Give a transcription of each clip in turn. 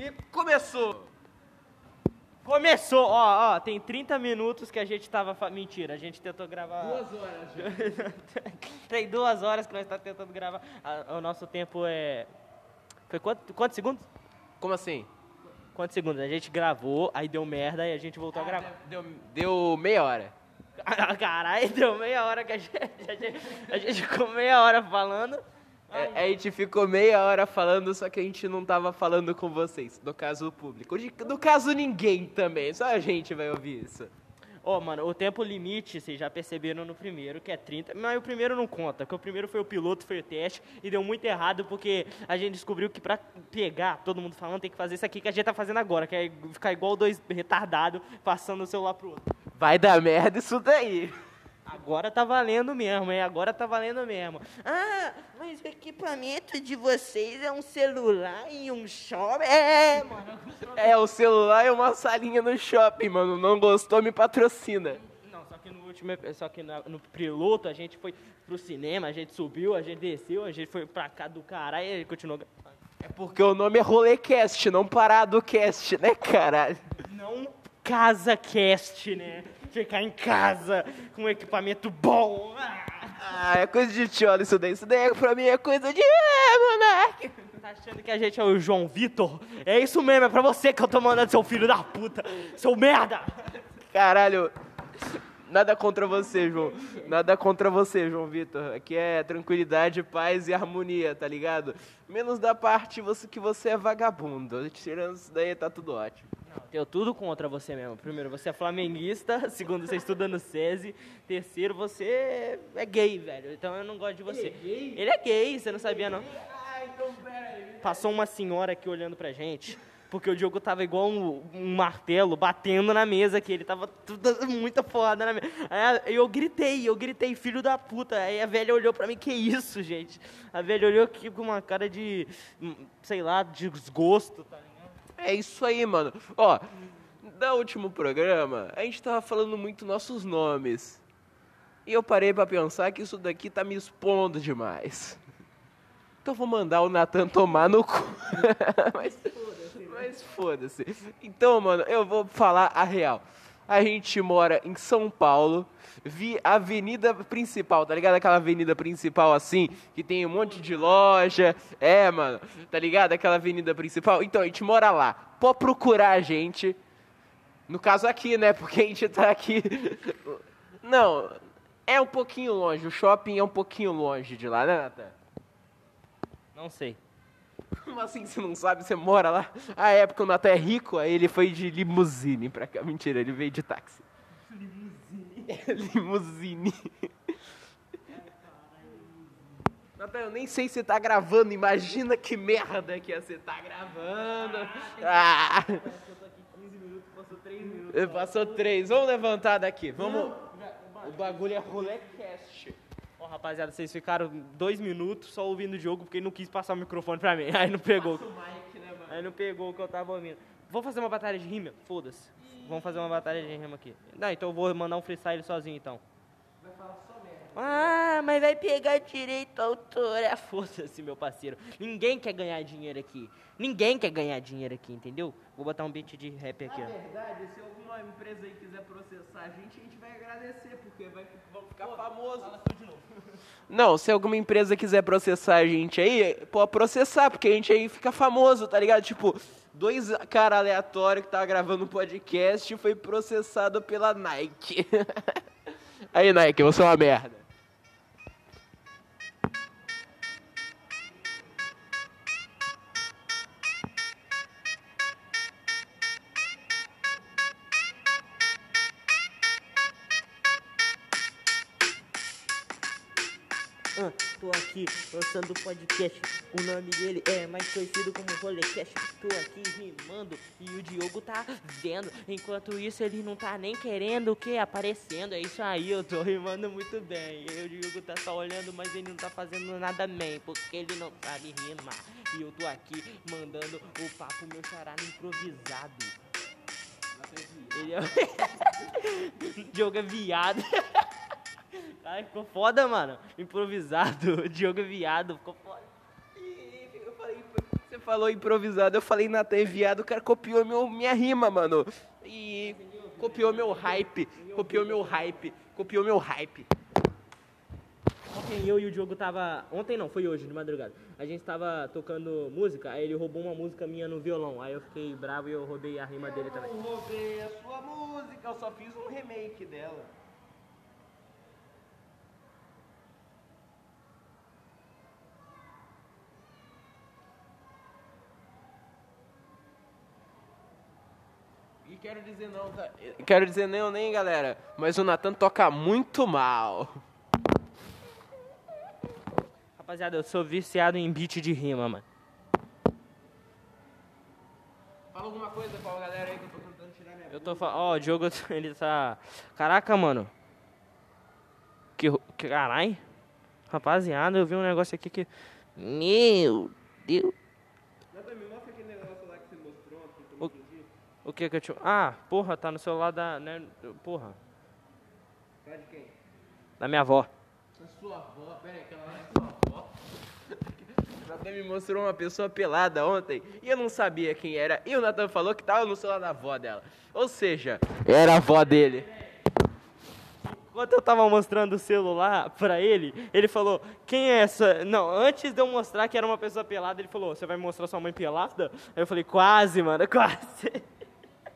E começou! Começou, ó, ó, tem 30 minutos que a gente tava. Fa... Mentira, a gente tentou gravar. Duas horas já. tem duas horas que nós estamos tentando gravar. Ah, o nosso tempo é. Foi quanto, quantos segundos? Como assim? Quantos segundos? A gente gravou, aí deu merda e a gente voltou a Ah, gravar. Deu, deu meia hora. Caralho, deu meia hora que a gente, a gente, a gente ficou meia hora falando. É, a gente ficou meia hora falando, só que a gente não tava falando com vocês. No caso, o público. No caso, ninguém também. Só a gente vai ouvir isso. Ô, mano, o tempo limite, vocês já perceberam no primeiro, que é 30. Mas o primeiro não conta, porque o primeiro foi o piloto, foi o teste, e deu muito errado, porque a gente descobriu que pra pegar todo mundo falando, tem que fazer isso aqui que a gente tá fazendo agora, que é ficar igual dois retardados, passando o celular pro outro. Vai dar merda isso daí. Agora tá valendo mesmo, hein? Agora tá valendo mesmo. Ah, mas o equipamento de vocês é um celular e um shopping? É, mano. É, o celular e uma salinha no shopping, mano. Não gostou, me patrocina. Não, só que no último, só que na- no piloto a gente foi pro cinema, a gente subiu, a gente desceu, a gente foi pra cá do caralho e ele continuou. É porque o nome é Rolecast, não Parado Cast, né, caralho? Não casa cast, né? Ficar em casa com equipamento bom. Ah, Ah, é coisa de tiola isso daí. Isso daí pra mim é coisa de... É, moleque. Tá achando que a gente é o João Vitor? É isso mesmo, é pra você que eu tô mandando, seu filho da puta. Seu merda. Caralho. Nada contra você, João. Nada contra você, João Vitor. Aqui é tranquilidade, paz e harmonia, tá ligado? Menos da parte você, que você é vagabundo. Tirando isso daí, tá tudo ótimo. Tenho tudo contra você mesmo. Primeiro, você é flamenguista. Segundo, você estuda no SESI. Terceiro, você é gay, velho. Então eu não gosto de você. Ele é gay, você não sabia, não? Passou uma senhora aqui olhando pra gente. Porque o Diogo tava igual um, um martelo batendo na mesa aqui. Ele tava tudo, muita foda na mesa. Aí eu gritei, eu gritei, filho da puta. Aí a velha olhou pra mim, que isso, gente? A velha olhou aqui com uma cara de, hum, sei lá, de desgosto, tá ligado? É isso aí, mano. Ó, no último programa, a gente tava falando muito nossos nomes. E eu parei pra pensar que isso daqui tá me expondo demais. Então eu vou mandar o Natan tomar no cu. mas mas foda-se. Então, mano, eu vou falar a real. A gente mora em São Paulo, vi a avenida principal, tá ligado? Aquela avenida principal assim, que tem um monte de loja. É, mano, tá ligado? Aquela avenida principal. Então, a gente mora lá. Pode procurar a gente. No caso aqui, né? Porque a gente tá aqui. Não, é um pouquinho longe. O shopping é um pouquinho longe de lá, né, Natan? Não sei. Como assim você não sabe? Você mora lá? Ah, é porque o Natan é rico, aí ele foi de limusine pra cá. Mentira, ele veio de táxi. Limusine? limusine. Natan, eu nem sei se tá gravando. Imagina que merda que é você tá gravando. Ah! Passou três. Vamos levantar daqui. Vamos. O bagulho é rolecast. Rapaziada, vocês ficaram dois minutos só ouvindo o jogo porque ele não quis passar o microfone pra mim. Aí não pegou. Aí não pegou o que eu tava ouvindo. Vou fazer uma batalha de rima? Foda-se. Vamos fazer uma batalha de rima aqui. Não, então eu vou mandar um freestyle sozinho então. Ah, mas vai pegar direito autor. É, foda-se, meu parceiro. Ninguém quer ganhar dinheiro aqui. Ninguém quer ganhar dinheiro aqui, entendeu? Vou botar um beat de rap aqui, ó. verdade, se alguma empresa aí quiser processar a gente, a gente vai agradecer, porque vai, vamos ficar famoso. Não, se alguma empresa quiser processar a gente aí, pode processar, porque a gente aí fica famoso, tá ligado? Tipo, dois cara aleatório que tava gravando um podcast foi processado pela Nike. aí, Nike, você é uma merda. Aqui lançando o podcast. O nome dele é mais conhecido como Rolecast. Tô aqui rimando e o Diogo tá vendo. Enquanto isso, ele não tá nem querendo o que? Aparecendo. É isso aí, eu tô rimando muito bem. E o Diogo tá só olhando, mas ele não tá fazendo nada bem, porque ele não sabe rimar. E eu tô aqui mandando o papo meu no improvisado. Ele é... Diogo é viado. Ai, ficou foda, mano. Improvisado. O Diogo é viado. Ficou foda. Eu falei, você falou improvisado, eu falei Natan é viado, o cara copiou meu, minha rima, mano. E copiou meu hype, copiou meu hype, copiou meu hype. Ontem eu e o Diogo tava. Ontem não, foi hoje, de madrugada. A gente tava tocando música, aí ele roubou uma música minha no violão. Aí eu fiquei bravo e eu roubei a rima dele também. Eu roubei a sua música, eu só fiz um remake dela. Quero dizer não, tá? Quero dizer não nem, galera, mas o Natan toca muito mal. Rapaziada, eu sou viciado em beat de rima, mano. Fala alguma coisa pra galera aí que eu tô tentando tirar minha Eu tô falando. Ó, o Diogo, ele tá. Caraca, mano. Que. que Carai. Rapaziada, eu vi um negócio aqui que. Meu Deus. Natan, me mostra aquele negócio lá que você mostrou ontem, que eu O- não entendi. O que que eu te. Ah, porra, tá no celular da. Né, porra. Tá de quem? Da minha avó. Da sua avó, pera aí, aquela lá é sua avó. Natan me mostrou uma pessoa pelada ontem e eu não sabia quem era. E o Natan falou que tava no celular da avó dela. Ou seja, era a avó dele. Enquanto eu tava mostrando o celular pra ele, ele falou: Quem é essa? Não, antes de eu mostrar que era uma pessoa pelada, ele falou: Você vai mostrar sua mãe pelada? Aí eu falei: Quase, mano, quase.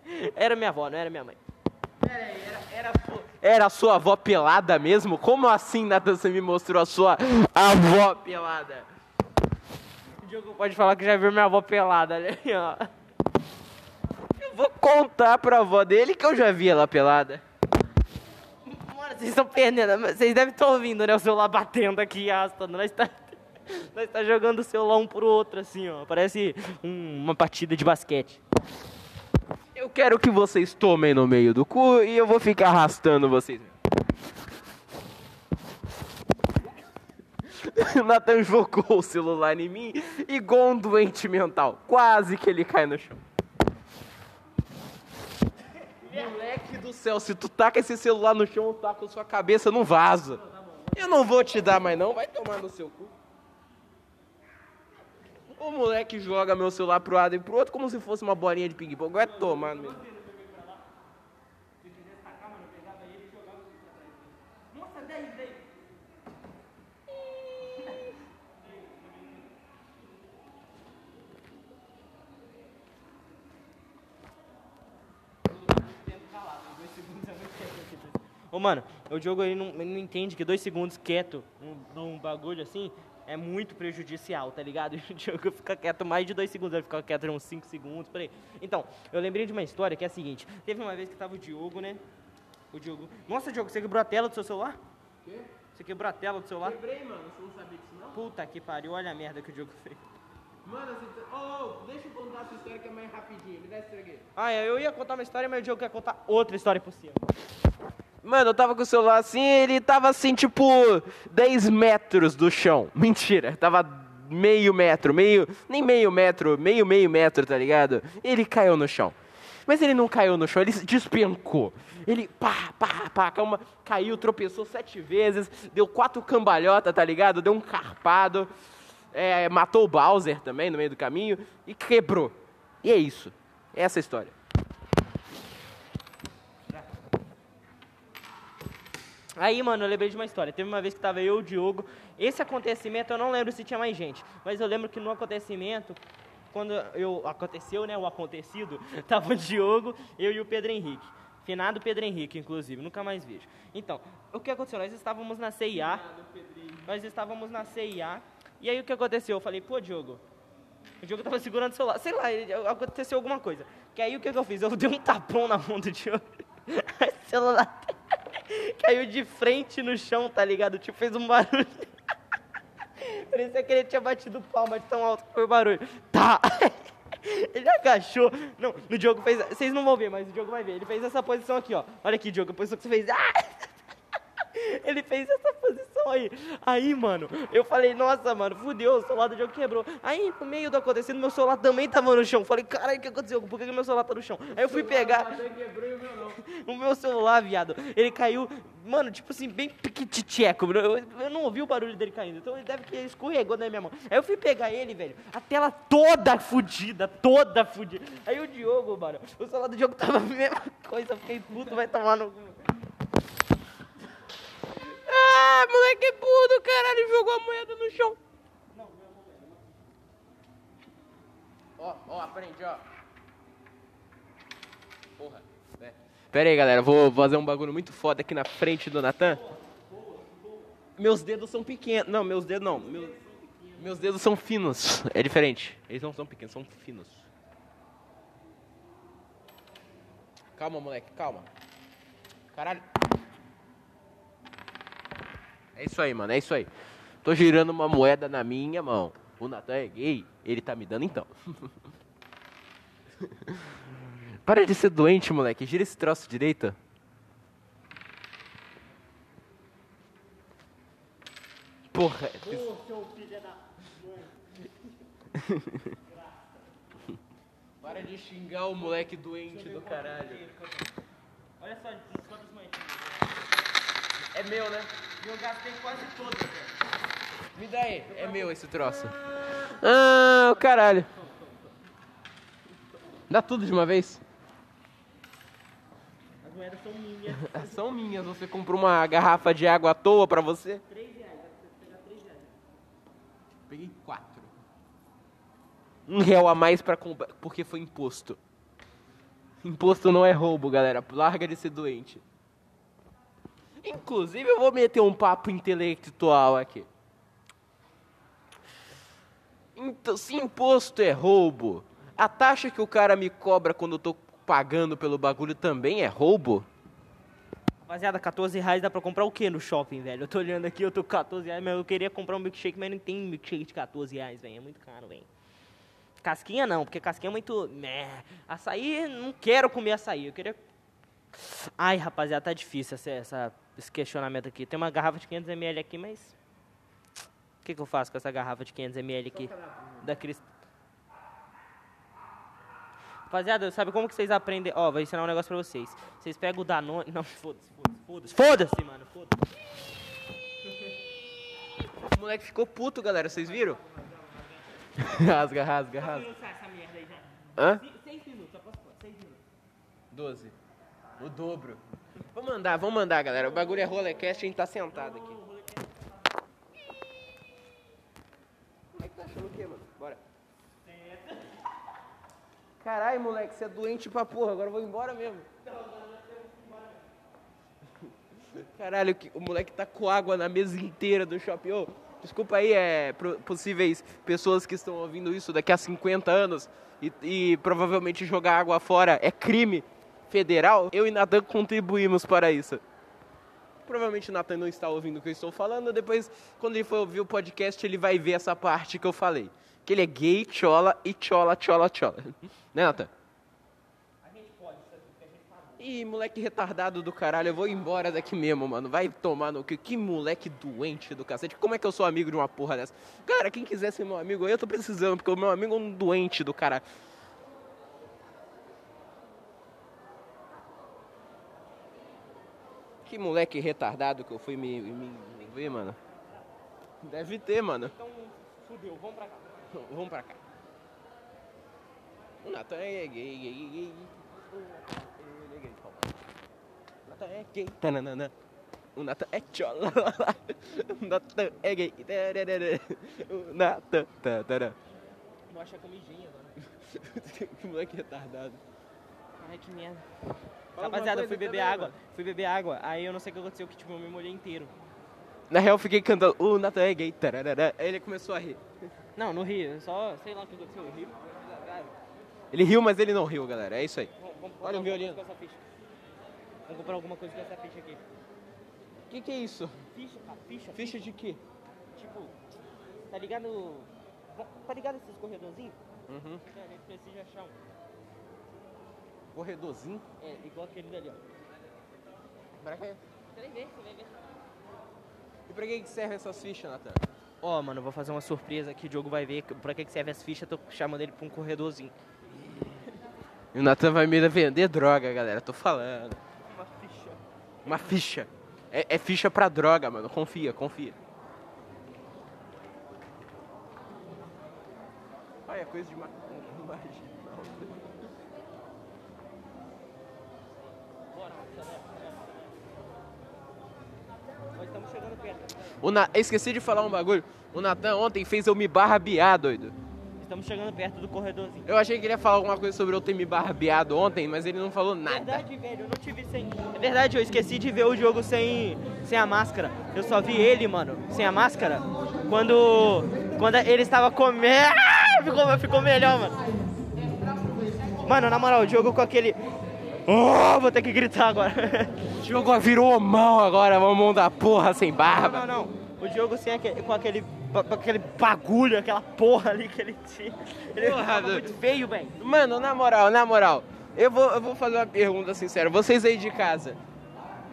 Era minha avó, não era minha mãe. Era, era, a sua- era a sua avó pelada mesmo? Como assim, Natan, você me mostrou a sua avó pelada? O Diogo pode falar que já viu minha avó pelada, né? Ó. Eu vou contar pra avó dele que eu já vi ela pelada. Mano, vocês estão perdendo. Vocês devem estar ouvindo, né? O celular batendo aqui, arrastando. Nós tá, nós tá jogando o celular um pro outro, assim, ó. Parece um- uma partida de basquete. Eu quero que vocês tomem no meio do cu e eu vou ficar arrastando vocês. Nathan jogou o celular em mim igual um doente mental. Quase que ele cai no chão. Moleque do céu, se tu taca esse celular no chão, eu taco sua cabeça no vaso. Eu não vou te dar mais não, vai tomar no seu cu. O moleque joga meu celular pro lado e pro outro como se fosse uma bolinha de ping-pong. Vai tomar no meu. Ô, mano, o jogo ele não, ele não entende que dois segundos quieto num, num bagulho assim é muito prejudicial, tá ligado? O jogo fica quieto mais de dois segundos, ele fica quieto uns cinco segundos, por aí. Então, eu lembrei de uma história que é a seguinte: teve uma vez que tava o Diogo, né? O Diogo. Nossa, Diogo, você quebrou a tela do seu celular? Quê? Você quebrou a tela do celular? Quebrei, mano. Você não sabia disso, não? Puta que pariu, olha a merda que o Diogo fez. Mano, você... Ô, ô, deixa eu contar essa história que é mais rapidinho. Me dá esse aqui. Ah, eu ia contar uma história, mas o Diogo quer contar outra história por cima. Mano, eu tava com o celular assim, ele tava assim, tipo, 10 metros do chão. Mentira, tava meio metro, meio. Nem meio metro, meio, meio metro, tá ligado? Ele caiu no chão. Mas ele não caiu no chão, ele despencou. Ele pá, pá, pá, calma, caiu, tropeçou sete vezes, deu quatro cambalhotas, tá ligado? Deu um carpado, é, matou o Bowser também no meio do caminho e quebrou. E é isso. Essa é a história. Aí, mano, eu lembrei de uma história. Teve uma vez que tava eu e o Diogo. Esse acontecimento, eu não lembro se tinha mais gente. Mas eu lembro que no acontecimento, quando eu aconteceu, né, o acontecido, tava o Diogo, eu e o Pedro Henrique. Finado Pedro Henrique, inclusive, nunca mais vejo. Então, o que aconteceu? Nós estávamos na CIA. Nós estávamos na CIA. E aí o que aconteceu? Eu falei, pô, Diogo, o Diogo tava segurando o celular. Sei lá, aconteceu alguma coisa. Que aí o que, eu fiz? Eu dei um tapão na mão do Diogo. Celular caiu de frente no chão, tá ligado? Tipo, fez um barulho. Parecia que ele tinha batido palma de tão alto que foi o barulho. Tá! Ele agachou. Não, o Diogo fez. Vocês não vão ver, mas o Diogo vai ver. Ele fez essa posição aqui, ó. Olha aqui, Diogo, a posição que você fez. Ah! Ele fez essa posição aí, aí, mano, eu falei, nossa, mano, fudeu, o celular do Diogo quebrou. Aí, no meio do acontecendo, meu celular também tava no chão. Falei, caralho, o que aconteceu? Por que que meu celular tá no chão? Aí eu fui pegar. o meu celular, viado, ele caiu, mano, tipo assim, bem piquititeco. Eu, eu não ouvi o barulho dele caindo, então ele deve que escorregou na minha mão. Aí eu fui pegar ele, velho, a tela toda fudida, toda fudida. Aí o Diogo, mano, o celular do Diogo tava a mesma coisa, eu fiquei puto, vai tomar no. Ah, moleque burro, caralho, jogou a moeda no chão. Ó, ó, aprende, ó. Porra, né? Pera aí, galera, vou fazer um bagulho muito foda aqui na frente do Natan. Meus dedos são pequenos. Não, meus dedos não. Meus, meus dedos são finos. É diferente. Eles não são pequenos, são finos. Calma, moleque, calma. Caralho. É isso aí, mano, é isso aí. Tô girando uma moeda na minha mão. O Natan é gay, ele tá me dando então. Para de ser doente, moleque. Gira esse troço direito. Porra. Para de xingar o moleque doente do caralho. Olha só, quantas moedinhas. É meu, né? Eu gastei quase velho. Me dá aí. É meu esse troço. Ah, o caralho. Dá tudo de uma vez? As moedas são minhas. São minhas. Você comprou uma garrafa de água à toa pra você? 3 reais, vai pegar 3 reais. Peguei quatro. Um real a mais pra comprar, porque foi imposto. Imposto não é roubo, galera. Larga de ser doente. Inclusive, eu vou meter um papo intelectual aqui. Então, se imposto é roubo, a taxa que o cara me cobra quando eu tô pagando pelo bagulho também é roubo? Rapaziada, 14 reais dá pra comprar o que no shopping, velho? Eu tô olhando aqui, eu tô com 14 reais, mas eu queria comprar um milkshake, mas não tem milkshake de 14 reais, velho. É muito caro, velho. Casquinha não, porque casquinha é muito. Né. Açaí, não quero comer açaí. Eu queria. Ai, rapaziada, tá difícil essa, essa- esse questionamento aqui. Tem uma garrafa de 500ml aqui, mas. O que, que eu faço com essa garrafa de 500ml aqui? Da Crist... Rapaziada, sabe como que vocês aprendem? Ó, vou ensinar um negócio pra vocês. Vocês pegam o Danone. Não, foda-se, foda-se, foda-se. Foda-se, mano, foda-se. O moleque ficou puto, galera, vocês viram? rasga, rasga, rasga. essa merda aí já. Hã? 6 minutos, aposto 6 minutos. 12. O dobro. Vamos mandar, vamos mandar, galera. O bagulho é rolecast, a gente tá sentado aqui. Como é que tá achando o quê, mano? Bora. Caralho, moleque, você é doente pra porra. Agora eu vou embora mesmo. Caralho, o moleque tá com água na mesa inteira do shopping. Ô, desculpa aí, é, possíveis pessoas que estão ouvindo isso daqui a 50 anos e, e provavelmente jogar água fora é crime federal. Eu e Natan contribuímos para isso. Provavelmente o Natan não está ouvindo o que eu estou falando. Depois, quando ele for ouvir o podcast, ele vai ver essa parte que eu falei. Que ele é gay, chola e chola, chola, chola. Né, Natan? Ih, moleque retardado do caralho, eu vou embora daqui mesmo, mano. Vai tomar no que? Que moleque doente do cacete. Como é que eu sou amigo de uma porra dessa? Cara, quem quiser ser meu amigo aí, eu tô precisando, porque o meu amigo é um doente do caralho. Que moleque retardado que eu fui me, me envolver, mano. Deve ter, mano. Então, fudeu, vamos pra cá. Vamos pra cá. O Natan é gay, gay, gay, gay. Ele é gay, calma. O Natan é gay. Tananana. O Natan é chola. O Natan é gay. O Natan. Tararara. Vou achar comidinha agora. Que moleque retardado. Ai, que merda. Fala Rapaziada, eu fui beber também, água. mano. Fui beber água. Aí eu não sei o que aconteceu, que tipo, eu me molhei inteiro. Na real, eu fiquei cantando. O Natan é gay. Tararara. Aí ele começou a rir. Não, não ri. Só sei lá o que aconteceu. Eu ri. Ele riu, mas ele não riu, galera. É isso aí. Vamos, vamos Olha o violino. ficha. Vamos comprar alguma coisa com essa ficha aqui. O que, que é isso? Ficha, cara, ficha. Ficha de quê? Tipo, tá ligado? Tá ligado esses corredorzinhos? Uhum. É, a gente precisa achar um. Corredorzinho. É, igual aquele dali, ó. Pra quê? Vai ver, você vai ver. E pra que que serve essas fichas, Natan? Ó, mano, eu vou fazer uma surpresa aqui, o Diogo vai ver pra que que serve as fichas, tô chamando ele pra um corredorzinho. E o Natan vai me vender droga, galera, tô falando. Uma ficha. Uma ficha. É, é ficha pra droga, mano. Confia, confia. Olha, é coisa de ma- marginal. Bora, acelera, acelera. Nós estamos chegando perto. O Na... Esqueci de falar um bagulho. O Natan ontem fez eu me barbear, doido. Estamos chegando perto do corredorzinho. Eu achei que ele ia falar alguma coisa sobre eu ter me barbeado ontem, mas ele não falou nada. Verdade, velho, eu não te vi sem. É verdade, eu esqueci de ver o jogo sem, sem a máscara. Eu só vi ele, mano, sem a máscara. Quando. Quando ele estava comendo. Ficou, ficou melhor, mano. Mano, na moral, o jogo com aquele. Oh, vou ter que gritar agora. O jogo virou mão agora, mão da porra sem barba. Não, não, não. O jogo sem aquele, com aquele, com aquele bagulho, aquela porra ali que ele tinha. Ele Porra, muito feio, velho. Mano, na moral, na moral, eu vou, eu vou fazer uma pergunta sincera. Vocês aí de casa,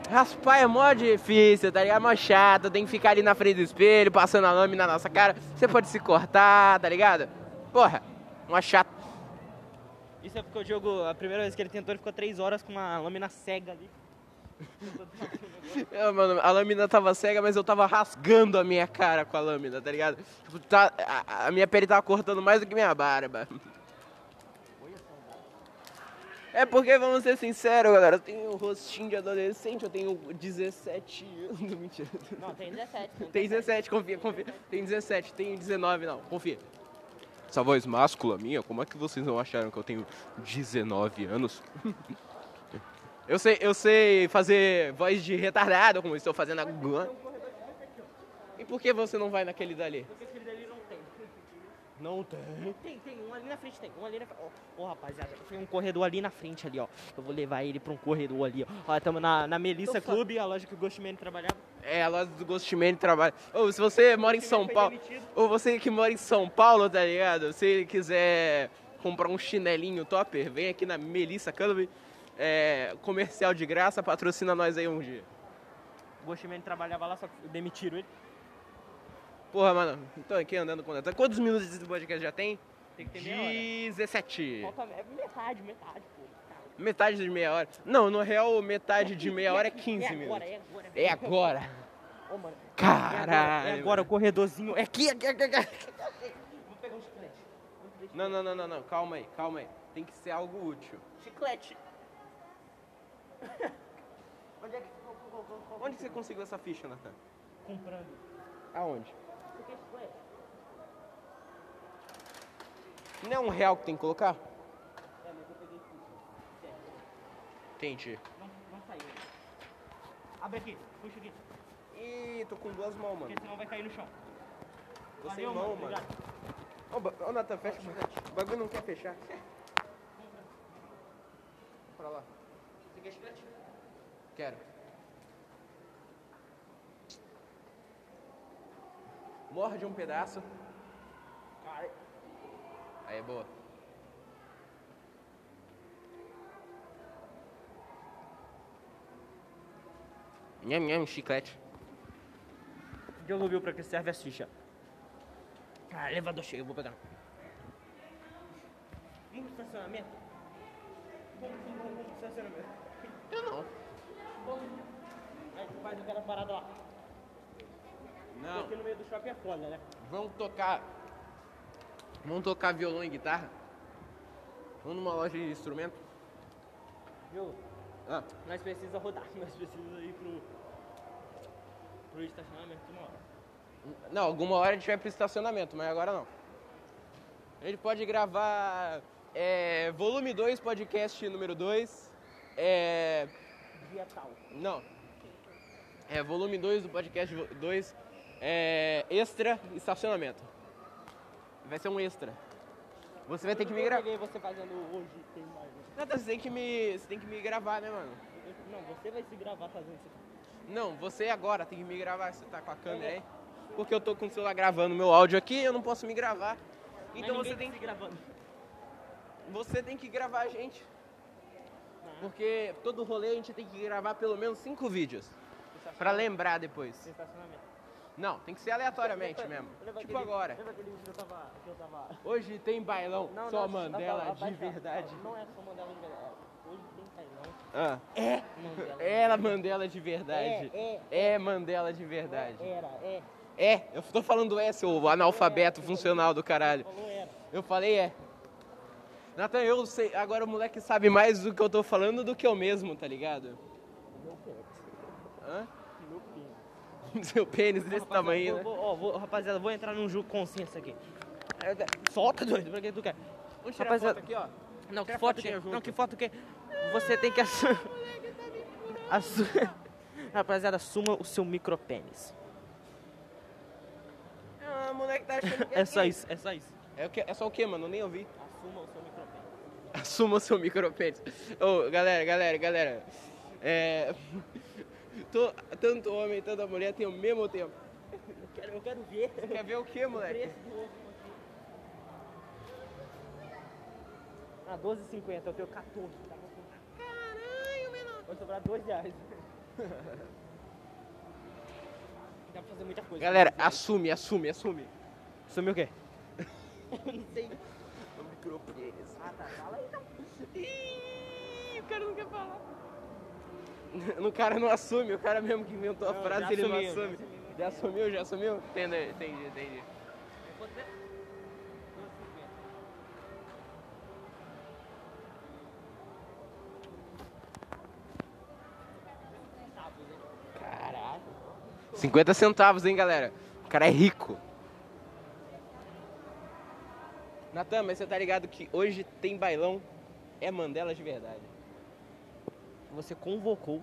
raspar é mó difícil, tá ligado? Mó chato, tem que ficar ali na frente do espelho, passando a lâmina na nossa cara. Você pode se cortar, tá ligado? Porra, mó chato. Isso é porque o jogo, a primeira vez que ele tentou, ele ficou três horas com uma lâmina cega ali. Eu, mano, a lâmina tava cega, mas eu tava rasgando a minha cara com a lâmina, tá ligado? Tipo, tá, a, a minha pele tava cortando mais do que minha barba. É porque, vamos ser sinceros, galera, eu tenho um rostinho de adolescente, eu tenho 17 anos. Mentira. Não, tem 17. Tem 17, confia, confia. Tem 17, tem 19, não, confia. Essa voz máscula minha, como é que vocês não acharam que eu tenho 19 anos? Eu sei, eu sei fazer voz de retardado, como estou fazendo agora. E por que você não vai naquele dali? Porque aquele dali não tem. Não tem. Tem, tem, um ali na frente tem, um ali na frente. Ó, ó, rapaziada, tem um corredor ali na frente ali, ó. Eu vou levar ele pra um corredor ali, ó. Ó, tamo na, na Melissa fa- Clube, a loja que o Ghostman trabalhava. É, a loja do Ghostman trabalha. Ou se você mora em São Paulo, ou você que mora em São Paulo, tá ligado? Se quiser comprar um chinelinho topper, vem aqui na Melissa Club. É, comercial de graça, patrocina nós aí um dia. O Ghostman trabalhava lá, só que demitiram ele. Porra, mano, tô aqui andando com. Quantos minutos de podcast já tem? Tem que ter meia hora. 17. Falta é metade, metade, pô. Metade de meia hora. Não, no real, metade de meia hora é 15 é agora, minutos. É agora, É agora. Ô, mano. Caralho. É agora, é agora o corredorzinho. É aqui, aqui, aqui, aqui. Vou pegar um chiclete. Não, não, não, não, não. Calma aí, calma aí. Tem que ser algo útil. Chiclete. Onde é que Onde você conseguiu essa ficha, Natan? comprando? Aonde? Por que chiclete? Não é um real que tem que colocar? É, mas eu peguei ficha. Entendi. Não, não saiu. Abre aqui, puxa aqui. Ih, tô com duas mãos, mano. Porque senão vai cair no chão. Tô sem Valeu, mão, mano. obrigado. Ô, ba- ô Natan, fecha o bagulho. O bagulho não quer fechar. Pra lá. Você quer chiclete? Quero. Morde um pedaço. Cara, Aí é boa. Nham, nham, chiclete. o Diogo viu pra que serve a ficha. Ah, elevador cheio, eu vou pegar. Vamos pro estacionamento? Vamos, vamos, vamos, vamos pro estacionamento. Eu não. Aí tu faz aquela parada lá. Não. Aqui no meio do shopping é foda, né? Vamos tocar. Vamos tocar violão e guitarra? Vamos numa loja de instrumento? Viu? Ah, Nós precisa rodar, nós precisa ir pro. pro estacionamento uma hora. não, alguma hora a gente vai pro estacionamento, mas agora não. A gente pode gravar é, volume 2, podcast número 2. É, Dia tal. não. É volume 2 do podcast 2. É, extra estacionamento. Vai ser um extra. Você vai ter que me Eu gravar. peguei você fazendo hoje, tem mais. né? Não, você tem que me. Você tem que me gravar, né, mano? Não, você vai se gravar fazendo isso. Não, você agora tem que me gravar, você tá com a câmera aí. Porque eu tô com o celular gravando meu áudio aqui, eu não posso me gravar. Então você ninguém tem, tá se gravando. você tem que gravar a gente. Porque todo rolê a gente tem que gravar pelo menos cinco vídeos. Pra lembrar depois. Estacionamento. Não, tem que ser aleatoriamente mesmo. Lembra Tipo aquele- agora. Lembra aquele que eu tava. Que eu tava... Hoje tem bailão, Não, só não, Mandela abaixa, de verdade. Não, não é só Mandela de verdade. Hoje tem bailão. Ah, É Mandela. era Mandela de verdade. É, É Mandela de verdade. Era, é. É, eu tô falando é, seu analfabeto funcional do caralho. Eu falei é. Nathan, eu sei, agora o moleque sabe mais do que eu tô falando do que eu mesmo, tá ligado? Hã? Pênis. Seu pênis desse Rapaziada, tamanho, né? vou, vou, ó, vou- rapaziada, vou entrar num jogo consciência aqui. Solta, doido, pra que tu quer? Vamos tirar Rapaziada, foto aqui, ó. Não, que foto que junto. Não, que foto que Você tem que assumir. Assu... Rapaziada, assuma o seu micropênis. Ah, o moleque tá achando que É só isso, é só isso. É, o que, é só o que, mano? Eu nem ouvi. Assuma o seu micropênis. Assuma o seu micropênis. Ô, galera, galera, galera. É. tô- tanto homem, tanta mulher tem o mesmo tempo. Eu quero, eu quero ver. Quer ver o que, moleque? preço do ovo. Ah, 12,50, eu tenho 14. Tá bom? Caralho, menor. Vai sobrar 2 reais. Dá pra fazer muita coisa. Galera, assume, assume, assume. Sumiu o quê? eu não sei. O micropênis. Ah, tá. Fala aí, então. Ih, o cara não quer falar. O cara não assume, o cara mesmo que inventou a Não, frase, ele não assumiu, já assume. Já assumiu, já assumiu? Entendi, entendi, entendi. Quanto? 12,50. Caralho. 50 centavos, hein, galera? O cara é rico. Natan, mas você tá ligado que hoje tem bailão? É Mandela de verdade. Você convocou.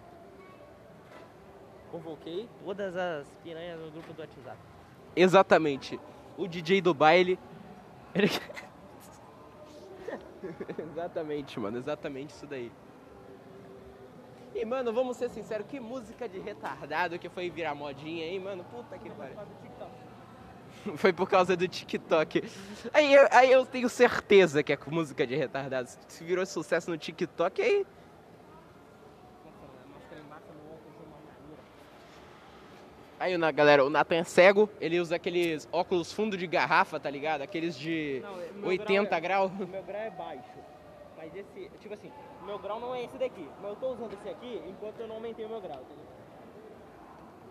Convoquei todas as piranhas no grupo do WhatsApp. Exatamente. O DJ do baile. Ele... exatamente, mano. Exatamente isso daí. E, mano, vamos ser sinceros. Que música de retardado que foi virar modinha, hein, mano? Puta que pariu. Foi por causa do TikTok. Aí, eu- aí eu tenho certeza que é música de retardado. Se virou sucesso no TikTok, aí... Aí, na galera, o Nathan é cego, ele usa aqueles óculos fundo de garrafa, tá ligado? Aqueles de Não, é- meu 80 grau graus. O meu grau é baixo. Mas esse, tipo assim, o meu grau não é esse daqui. Mas eu tô usando esse aqui enquanto eu não aumentei o meu grau, entendeu?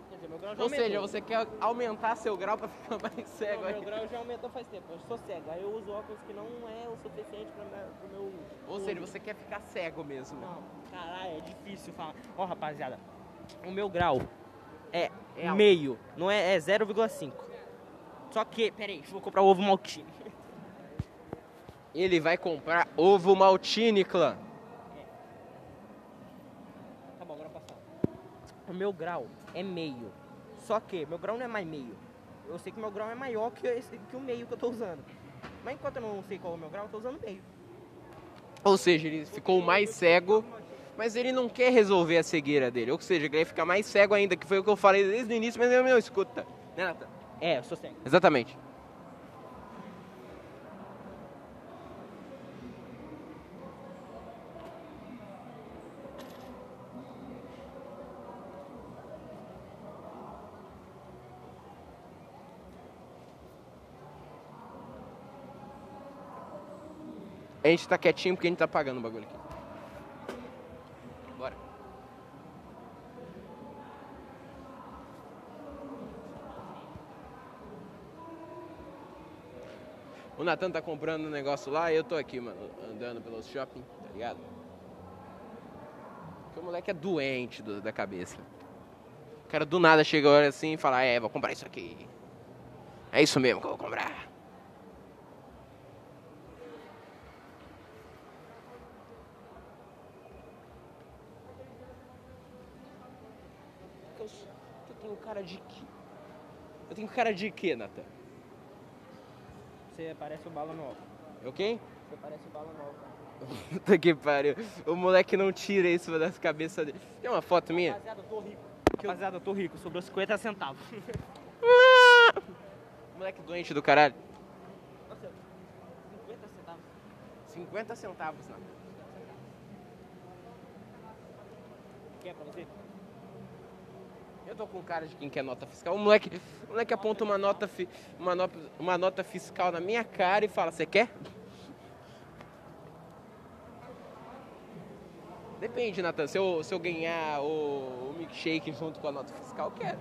Quer dizer, meu grau já Ou aumentou. seja, você quer aumentar seu grau pra ficar mais cego Não, meu grau já aumentou faz tempo. Eu sou cego. Aí eu uso óculos que não é o suficiente pra minha, pro meu. Ou seja, você quer ficar cego mesmo. Não, caralho, é difícil falar. Ó, rapaziada, o meu grau é, É alto. meio, não é, é 0,5. Só que, peraí, vou comprar ovo maltine. Ele vai comprar ovo maltine, clã. Tá bom, agora passar. O meu grau é meio. Só que meu grau não é mais meio. Eu sei que meu grau é maior que, esse, que o meio que eu tô usando. Mas enquanto eu não sei qual é o meu grau, eu tô usando meio. Ou seja, ele ficou mais cego, mas ele não quer resolver a cegueira dele. Ou seja, ele vai ficar mais cego ainda, que foi o que eu falei desde o início, mas ele não escuta. Né, Nathan? É, eu sou cego. Exatamente. A gente tá quietinho porque a gente tá pagando o bagulho aqui. O Natan tá comprando um negócio lá e eu tô aqui, mano, andando pelo shopping, tá ligado? Porque o moleque é doente do- da cabeça. O cara do nada chega agora assim e fala, é, vou comprar isso aqui. É isso mesmo que eu vou comprar. Eu, eu tenho cara de quê? Eu tenho cara de quê, Natan? Você parece o bala nova. Eu quem? Você parece o bala nova. Puta que pariu. O moleque não tira isso das cabeças dele. Tem uma foto minha? Rapaziada, eu tô rico. Rapaziada, eu tô rico. Sobrou 50 centavos. Moleque doente do caralho. Nossa, 50 centavos. 50 centavos, né? Quer pra você? Eu tô com cara de quem quer nota fiscal. O moleque, o moleque aponta uma nota, fi- uma, nota, uma nota fiscal na minha cara e fala, você quer? Depende, Natan. Se eu, se eu ganhar o, o milkshake junto com a nota fiscal, quero.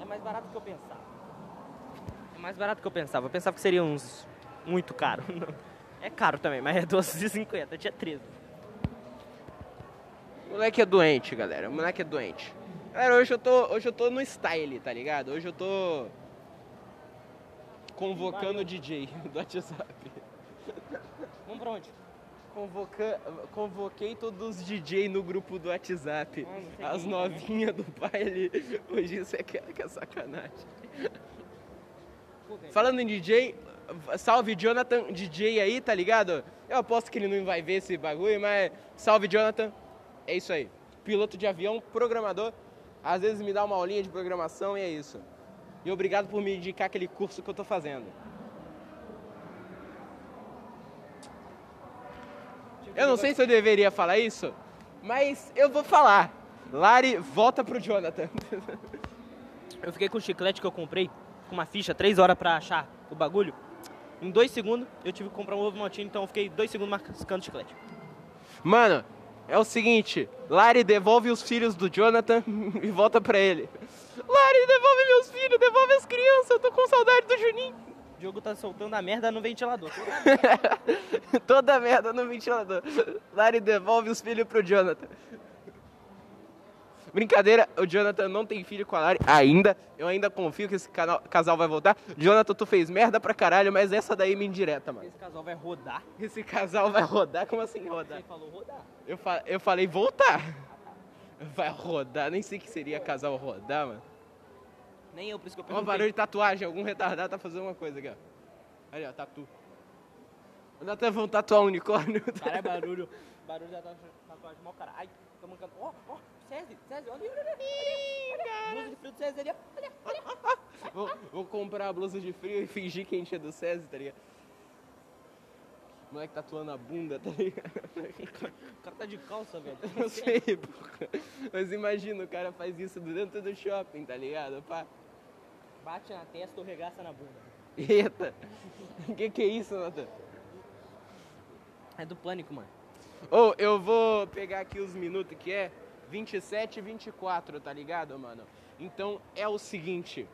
É mais barato que eu pensava. É mais barato que eu pensava. Eu pensava que seria uns muito caro. É caro também, mas é 12,50. Tinha 13. O moleque é doente, galera. O moleque é doente. Galera, hoje eu tô, hoje eu tô no style, tá ligado? Hoje eu tô convocando o DJ do WhatsApp. Vamos pra onde? Convoca... Convoquei todos os DJ no grupo do WhatsApp. Ah, sei As quem, novinhas do baile. Hoje isso é que, que é sacanagem. Falando em DJ, salve Jonathan DJ aí, tá ligado? Eu aposto que ele não vai ver esse bagulho, mas salve Jonathan. É isso aí. Piloto de avião, programador. Às vezes me dá uma aulinha de programação e é isso. E obrigado por me indicar aquele curso que eu tô fazendo. Eu não sei se eu deveria falar isso, mas eu vou falar. Lari, volta pro Jonathan. Eu fiquei com o chiclete que eu comprei, com uma ficha, 3 horas pra achar o bagulho. Em 2 segundos, eu tive que comprar um ovo maltine, então eu fiquei 2 segundos mascando chiclete. Mano, é o seguinte, Lari devolve os filhos do Jonathan e volta pra ele. Lari, devolve meus filhos, devolve as crianças, eu tô com saudade do Juninho. O Diogo tá soltando a merda no ventilador. Toda merda no ventilador. Lari devolve os filhos pro Jonathan. Brincadeira, o Jonathan não tem filho com a Lari ainda. Eu ainda confio que esse canal- casal vai voltar. Jonathan, tu fez merda pra caralho, mas essa daí é minha indireta, mano. Esse casal vai rodar. Esse casal vai rodar? Como assim rodar? Você falou rodar. Eu, fa- eu falei voltar. Vai rodar, nem sei o que seria casal rodar, mano. Nem eu, por isso que eu Ó, perguntei. barulho de tatuagem, algum retardado tá fazendo uma coisa aqui, ó. Olha, ó, tatu. Ainda até vão tatuar um unicórnio. Cara, é barulho. Barulho da tatu- tatuagem mal cara. Ai, tô mancando. Ó, ó, César, César, olha, olha, olha. olha. Blusa de frio do César ali, ó. Olha, olha. vou, vou comprar a blusa de frio e fingir que a gente é do César, tá ligado? O moleque tatuando a bunda, tá ligado? O cara tá de calça, velho. Eu sei, porra. Mas imagina, o cara faz isso dentro do shopping, tá ligado? Pá. Bate na testa ou regaça na bunda. Eita. O que que é isso, Nathan? É do pânico, mano. Ou eu vou pegar aqui os minutos que é 27 e 24, tá ligado, mano? Então é o seguinte.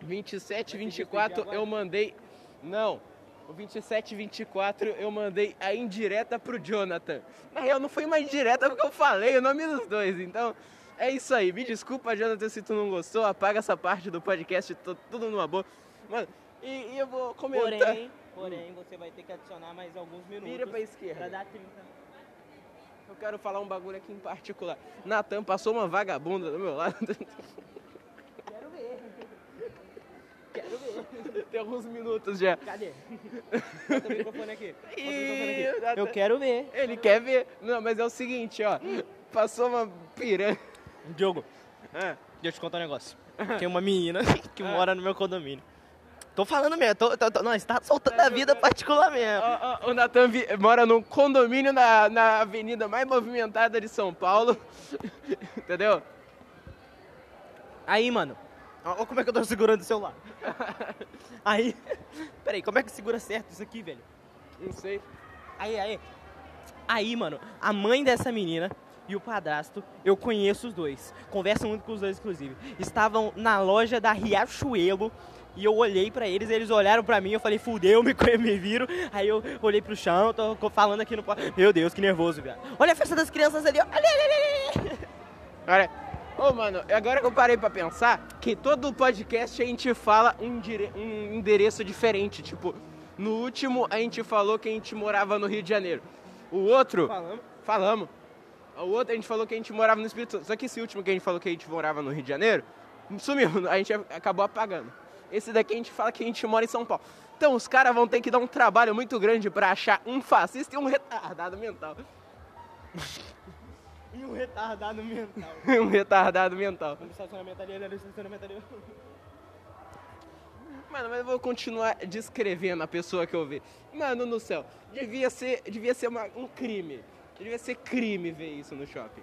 27 e Vai 24 despedir eu mandei. Não. O 27 e 24 eu mandei a indireta pro Jonathan. Na real, não foi uma indireta porque eu falei o nome dos dois. Então, é isso aí. Me desculpa, Jonathan, se tu não gostou. Apaga essa parte do podcast, tô tudo numa boa. Mano, e, e eu vou comentar. Porém, porém, você vai ter que adicionar mais alguns minutos. Vira pra esquerda. Pra dar 30. Eu quero falar um bagulho aqui em particular. Natan passou uma vagabunda do meu lado. Quero ver. Quero ver. Tem alguns minutos já. Cadê? Bota o microfone aqui. O microfone Eu quero ver. Ele quer ver. Não, mas é o seguinte, ó. Passou uma piranha. Diogo, Ah, deixa eu te contar um negócio. Tem uma menina que mora no meu condomínio. Tô falando mesmo, tô, tô, tô, nós tá soltando a vida particular mesmo. ó, ó, o Natan mora num condomínio na, na avenida mais movimentada de São Paulo. Entendeu? Aí, mano, ó como é que eu tô segurando o celular. Aí, peraí, como é que segura certo isso aqui, velho? Não sei. Aí, aí. Aí, mano, a mãe dessa menina e o padrasto, eu conheço os dois. Converso muito com os dois, inclusive. Estavam na loja da Riachuelo e eu olhei pra eles, eles olharam pra mim, eu falei, fudeu, me, me viram. Aí eu olhei pro chão, tô falando aqui no... Meu Deus, que nervoso, velho. Olha a festa das crianças ali, ó. Ali, ali, ali. Olha. Ô, mano, agora que eu parei pra pensar, que todo podcast a gente fala um, dire- um endereço diferente. Tipo, no último a gente falou que a gente morava no Rio de Janeiro. O outro, Falando. falamos. O outro a gente falou que a gente morava no Espírito Santo. Só que esse último que a gente falou que a gente morava no Rio de Janeiro, sumiu. A gente acabou apagando. Esse daqui a gente fala que a gente mora em São Paulo. Então os caras vão ter que dar um trabalho muito grande pra achar um fascista e um retardado mental. E um retardado mental. um retardado mental. No estacionamento ali, no estacionamento ali. Mano, mas eu vou continuar descrevendo a pessoa que eu vi. Mano no céu, devia ser, devia ser uma- um crime. Devia ser crime ver isso no shopping.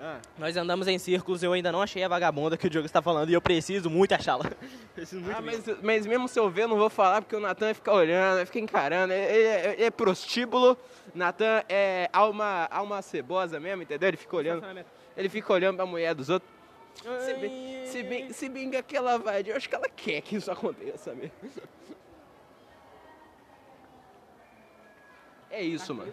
Ah, Nós andamos em círculos, eu ainda não achei a vagabunda que o Diogo está falando e eu preciso muito achá-la. preciso muito ah, mas, mas mesmo se eu ver, não vou falar porque o Natan vai ficar olhando, vai ficar encarando. Ele, ele- ele é prostíbulo, Natan é alma, alma cebosa mesmo, entendeu? Ele fica olhando, ele fica olhando pra mulher dos outros. Se bem, se bem, se bem que aquela vai, eu acho que ela quer que isso aconteça mesmo. É isso, mano.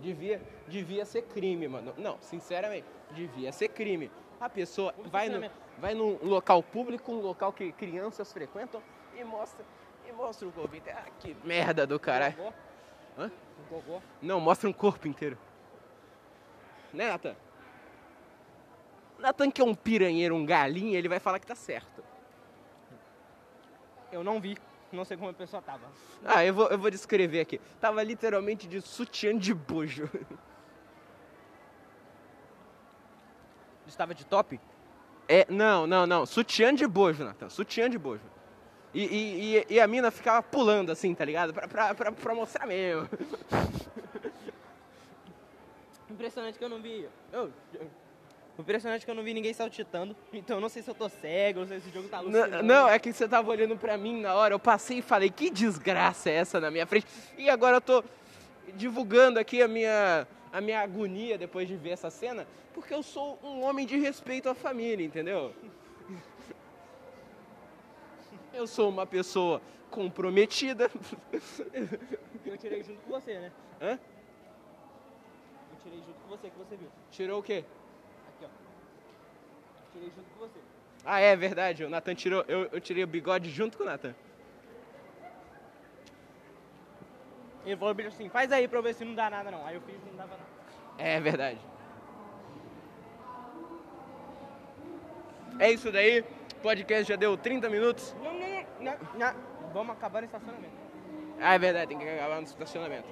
Devia, devia ser crime, mano. Não, sinceramente, devia ser crime. A pessoa vai, no, vai num local público, um local que crianças frequentam e mostra, e mostra o corpo inteiro. Ah, que merda do caralho. Hã? Não, mostra um corpo inteiro. Né, Natan? Natan que é um piranheiro, um galinha, ele vai falar que tá certo. Eu não vi, não sei como a pessoa tava. Ah, eu vou, eu vou descrever aqui. Tava literalmente de sutiã de bojo. Estava de top? É, não, não, não. Sutiã de bojo, Natan. Sutiã de bojo. E, e, e, e a mina ficava pulando assim, tá ligado? Pra, pra, pra, pra mostrar mesmo. Impressionante que eu não vi. Eu- eu- Impressionante que eu não vi ninguém saltitando. Então eu não sei se eu tô cego, não sei se o jogo tá alucinando. Não, não, é que você tava olhando pra mim na hora. Eu passei e falei, que desgraça é essa na minha frente? E agora eu tô divulgando aqui a minha, a minha agonia depois de ver essa cena, porque eu sou um homem de respeito à família, entendeu? Eu sou uma pessoa comprometida. Eu tirei junto com você, né? Hã? Eu tirei junto com você, que você viu. Tirou o quê? Tirei junto com você. Ah, é verdade, o Nathan tirou. Eu, eu tirei o bigode junto com o Nathan. Ele falou bem assim, faz aí pra eu ver se não dá nada não. Aí eu fiz e não dava nada. É verdade. É isso daí. O podcast já deu 30 minutos. Não, não, não, não, não. Vamos acabar no estacionamento. Ah, é verdade, tem que acabar no estacionamento.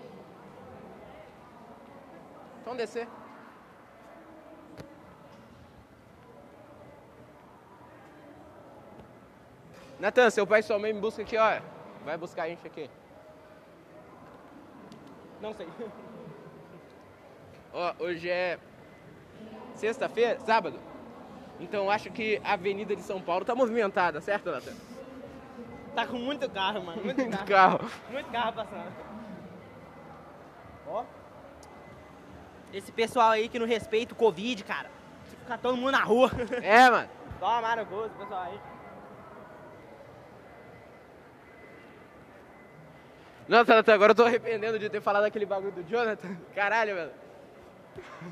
Vamos descer. Natan, seu pai e sua mãe me buscam aqui, ó. Vai buscar a gente aqui. Não sei. Ó, hoje é sexta-feira, sábado. Então acho que a Avenida de São Paulo tá movimentada, certo, Natan? Tá com muito carro, mano. Muito Muito carro. carro. Muito carro passando. Ó. Esse pessoal aí que não respeita o Covid, cara. Se ficar todo mundo na rua. É, mano. Toma esse pessoal aí. Nossa, Natan, agora eu tô arrependendo de ter falado aquele bagulho do Jonathan. Caralho.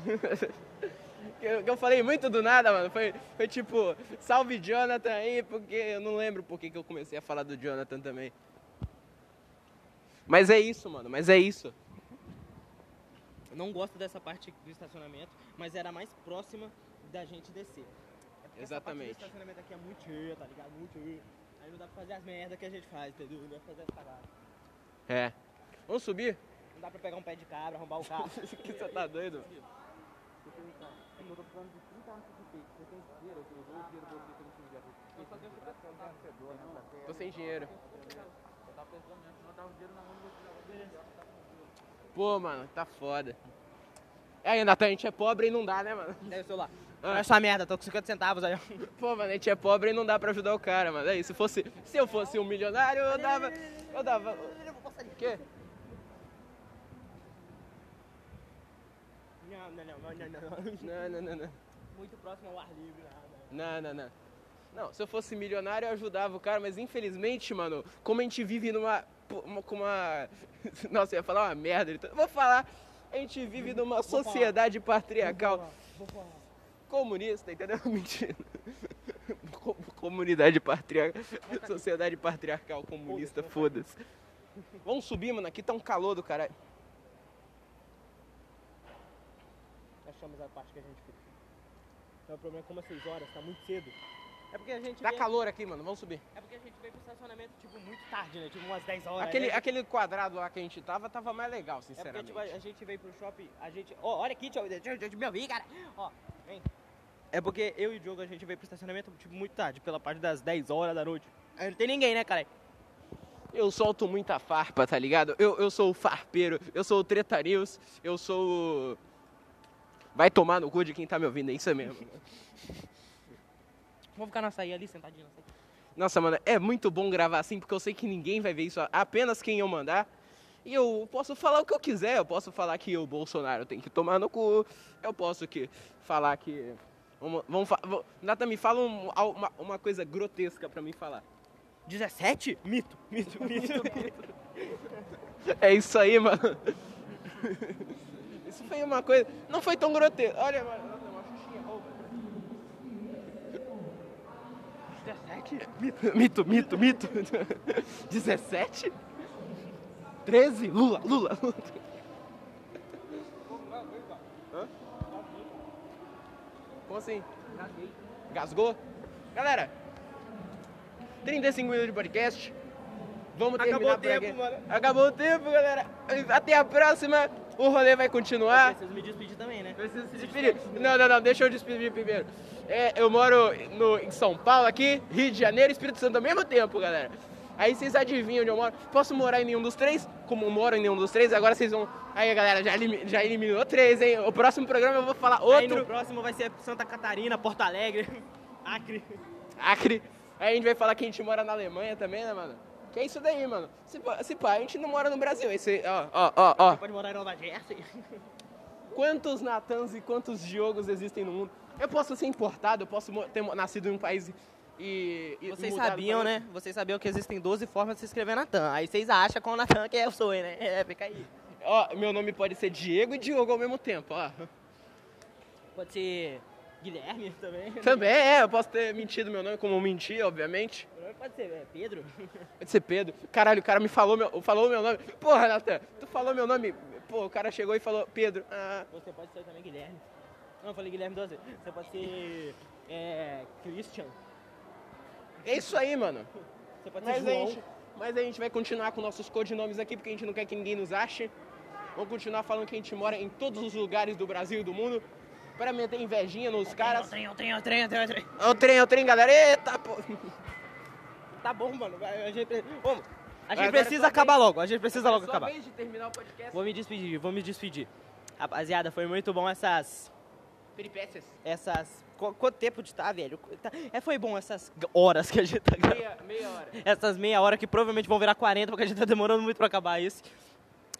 Que eu, eu falei muito do nada, mano. Foi, foi tipo, salve Jonathan aí, porque eu não lembro por que eu comecei a falar do Jonathan também. Mas é isso, mano, mas é isso. Eu não gosto dessa parte do estacionamento, mas era mais próxima da gente descer. É porque Exatamente. Essa parte do estacionamento aqui é muito cheia, tá ligado? Muito cheia. Aí não dá pra fazer as merdas que a gente faz, entendeu? Não dá pra fazer as cagadas. É. Vamos subir? Não dá pra pegar um pé de cabra, arrombar o carro. que você tá doido? Eu tô falando de 30 anos de peito. Você tem dinheiro? Eu dou o dinheiro do outro que eu não 50 Tô sem dinheiro. Pô, mano, tá foda. Aí, Natan, a gente é pobre e não dá, né, mano? Deve o celular. Ah. Olha essa merda, tô com 50 centavos aí, ó. Pô, mano, a gente é pobre e não dá pra ajudar o cara, mano. Aí, se fosse. Se eu fosse um milionário, eu dava. Eu dava. Quê? Não, não, não, não, não, não. Não, não. Muito próximo ao ar livre, nada. Não, não, não. Não, se eu fosse milionário, eu ajudava o cara, mas infelizmente, mano, como a gente vive numa. uma- com uma. Nossa, eu ia falar uma merda. então- Vou falar. A gente vive numa sociedade patriarcal Vou falar. comunista, entendeu? Mentira. Co- Comunidade patriarcal. Sociedade patriarcal comunista, foda-se. Vamos subir, mano. Aqui tá um calor do caralho. Achamos a parte que a gente fica. Então, o problema é como às 6 horas, tá muito cedo. É porque a gente Tá veio- calor aqui, mano. Vamos subir. É porque a gente veio pro estacionamento, tipo, muito tarde, né? Tipo, umas 10 horas. Aquele, né? aquele quadrado lá que a gente tava, tava mais legal, É porque, sinceramente. tipo, a gente veio pro shopping, a gente... Ó, olha aqui, deixa eu, deixa, eu- deixa eu me ouvir, cara. Ó, vem. É porque eu e o Diogo, a gente veio pro estacionamento, tipo, muito tarde, pela parte das 10 horas da noite. Aí não tem ninguém, né, cara? Eu solto muita farpa, tá ligado? Eu, eu sou o farpeiro, eu sou o Treta News, eu sou o... Vai tomar no cu de quem tá me ouvindo, é isso mesmo. Vamos ficar na saída ali, sentadinho. Nossa, mano, é muito bom gravar assim, porque eu sei que ninguém vai ver isso, apenas quem eu mandar. E eu posso falar o que eu quiser, eu posso falar que o Bolsonaro tem que tomar no cu, eu posso que falar que... Vamos, vamos, vou- Nata, me fala um- uma, uma coisa grotesca pra mim falar. 17? Mito, mito, mito. É isso aí, mano. Isso foi uma coisa... Não foi tão grotesco. Olha, mano, nossa, uma xuxinha rouba. 17? Mito, mito, mito. 17? 13? Lula, Lula, Lula. Hã? Como assim? Gasgou? Galera, 35 minutos de podcast. Vamos Acabou terminar o por tempo, aqui. mano. Acabou o tempo, galera. Até a próxima. O rolê vai continuar. Preciso me despedir também, né? Preciso se despedir. Não, não, não, deixa eu despedir primeiro. É, eu moro no, em São Paulo aqui, Rio de Janeiro e Espírito Santo ao mesmo tempo, galera. Aí vocês adivinham onde eu moro. Posso morar em nenhum dos três? Como eu moro em nenhum dos três, agora vocês vão. Aí, galera, já, elimi- já eliminou três, hein? O próximo programa eu vou falar Aí no outro. próximo vai ser Santa Catarina, Porto Alegre, Acre. Acre. Aí a gente vai falar que a gente mora na Alemanha também, né, mano? Que é isso daí, mano. Se, pá- se pá, a gente não mora no Brasil. Esse, ó, ó, ó, ó. Pode morar em Nova Jersey. Quantos Natans e quantos Diogos existem no mundo? Eu posso ser importado, eu posso ter nascido em um país e. e Vocês sabiam, né? Vocês sabiam que existem 12 formas de se escrever Natan. Aí vocês acham qual Natan que eu sou, né? É, fica aí. Ó, meu nome pode ser Diego e Diogo ao mesmo tempo, ó. Pode ser Guilherme também. Também é, eu posso ter mentido meu nome, como eu menti, obviamente. Meu nome Pode ser é, Pedro. Pode ser Pedro. Caralho, o cara me falou meu, falou meu nome. Porra, Natan, tu falou meu nome. Pô, o cara chegou e falou Pedro. Ah, Você pode ser também Guilherme. Não, eu falei Guilherme duas vezes. Você pode ser é, Christian. é isso aí, mano. Você pode ser Mas a, João. gente, mas a gente vai continuar com nossos codinomes aqui, porque a gente não quer que ninguém nos ache. Vamos continuar falando que a gente mora em todos os lugares do Brasil e do mundo. Pra meter invejinha nos caras. Trem, trem, trem, trem, trem. É o trem, é o trem, galera. Eita, pô. Tá bom, mano. A gente, a gente é precisa acabar vez. logo. A gente precisa logo Sua acabar. vez de terminar o podcast. Vou me despedir, vou me despedir. Rapaziada, foi muito bom essas. Peripécias. Essas. qu- Quanto tempo de tá, velho? Tá- É, foi bom essas horas que a gente tá. Meia, meia hora. Essas meia hora que provavelmente vão virar 40, porque a gente tá demorando muito pra acabar isso.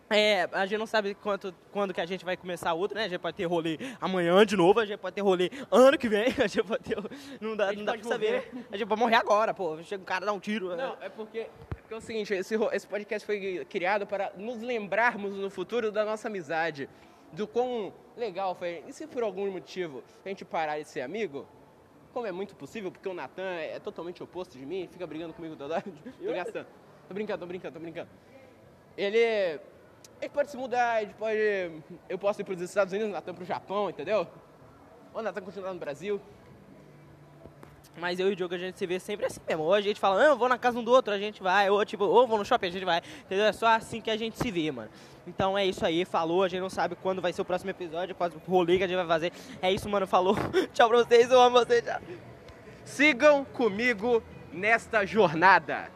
É, a gente não sabe quanto, quando que a gente vai começar outro, né? A gente pode ter rolê amanhã de novo, a gente pode ter rolê ano que vem, a gente pode ter. Não dá, não dá pra saber. né? A gente pode morrer agora, pô. Chega um cara dar um tiro. Não, é porque, é porque é o seguinte, esse, esse podcast foi criado para nos lembrarmos no futuro da nossa amizade. Do quão legal foi. E se por algum motivo a gente parar de ser amigo? Como é muito possível, porque o Natan é totalmente oposto de mim, fica brigando comigo toda hora. Tô gastando. Tô brincando, tô brincando, tô brincando. Ele. Ele pode se mudar, ele pode. Eu posso ir para os Estados Unidos, o Natan pro Japão, entendeu? Ou o Natan continuar no Brasil. Mas eu e o Diogo a gente se vê sempre assim mesmo. Ou a gente fala, não, eu vou na casa um do outro, a gente vai. Ou tipo, ou vou no shopping, a gente vai. Entendeu? É só assim que a gente se vê, mano. Então é isso aí, falou. A gente não sabe quando vai ser o próximo episódio, qual o rolê que a gente vai fazer. É isso, mano, falou. tchau pra vocês, eu amo vocês, tchau. Sigam comigo nesta jornada.